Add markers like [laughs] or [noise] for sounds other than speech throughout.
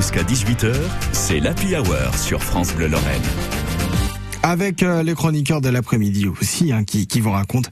Jusqu'à 18h, c'est l'Happy Hour sur France Bleu Lorraine. Avec euh, les chroniqueurs de l'après-midi aussi, hein, qui, qui vous racontent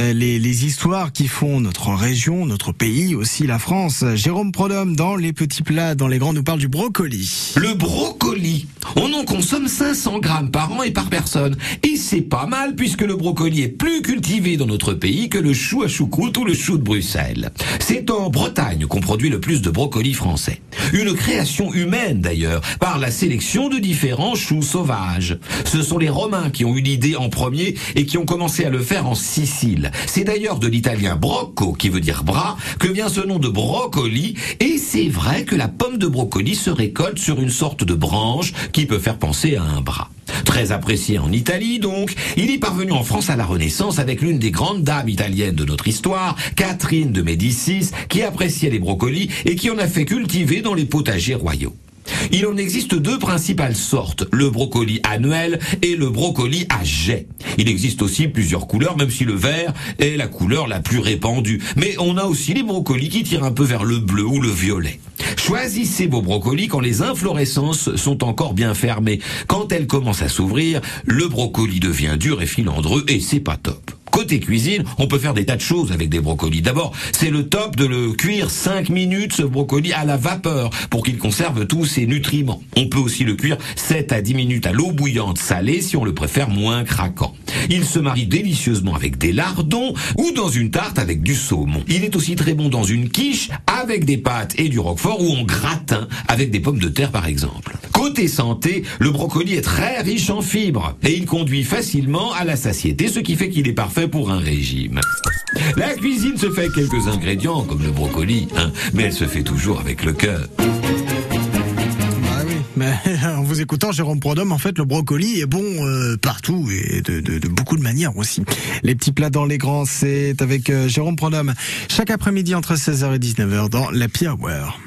les, les, histoires qui font notre région, notre pays, aussi la France. Jérôme Prodhomme, dans les petits plats, dans les grands, nous parle du brocoli. Le brocoli On en consomme 500 grammes par an et par personne. Et c'est pas mal puisque le brocoli est plus cultivé dans notre pays que le chou à choucroute ou le chou de Bruxelles. C'est en Bretagne qu'on produit le plus de brocoli français. Une création humaine d'ailleurs, par la sélection de différents choux sauvages. Ce sont les Romains qui ont eu l'idée en premier et qui ont commencé à le faire en Sicile. C'est d'ailleurs de l'italien brocco, qui veut dire bras, que vient ce nom de brocoli, et c'est vrai que la pomme de brocoli se récolte sur une sorte de branche qui peut faire penser à un bras. Très apprécié en Italie donc, il est parvenu en France à la Renaissance avec l'une des grandes dames italiennes de notre histoire, Catherine de Médicis, qui appréciait les brocolis et qui en a fait cultiver dans les potagers royaux. Il en existe deux principales sortes, le brocoli annuel et le brocoli à jet. Il existe aussi plusieurs couleurs, même si le vert est la couleur la plus répandue. Mais on a aussi les brocolis qui tirent un peu vers le bleu ou le violet. Choisissez vos brocolis quand les inflorescences sont encore bien fermées. Quand elles commencent à s'ouvrir, le brocoli devient dur et filandreux et c'est pas top. Côté cuisine, on peut faire des tas de choses avec des brocolis. D'abord, c'est le top de le cuire 5 minutes ce brocoli à la vapeur pour qu'il conserve tous ses nutriments. On peut aussi le cuire 7 à 10 minutes à l'eau bouillante salée si on le préfère moins craquant. Il se marie délicieusement avec des lardons ou dans une tarte avec du saumon. Il est aussi très bon dans une quiche avec des pâtes et du roquefort ou en gratin avec des pommes de terre par exemple. Côté santé, le brocoli est très riche en fibres et il conduit facilement à la satiété, ce qui fait qu'il est parfait pour un régime. La cuisine se fait avec quelques ingrédients comme le brocoli, hein, mais elle se fait toujours avec le cœur. [laughs] En vous écoutant, Jérôme Prodhomme, en fait, le brocoli est bon euh, partout et de, beaucoup de manières aussi. Les petits plats dans les grands, c'est avec euh, Jérôme Prodhomme chaque après-midi entre 16h et 19h dans la Hour.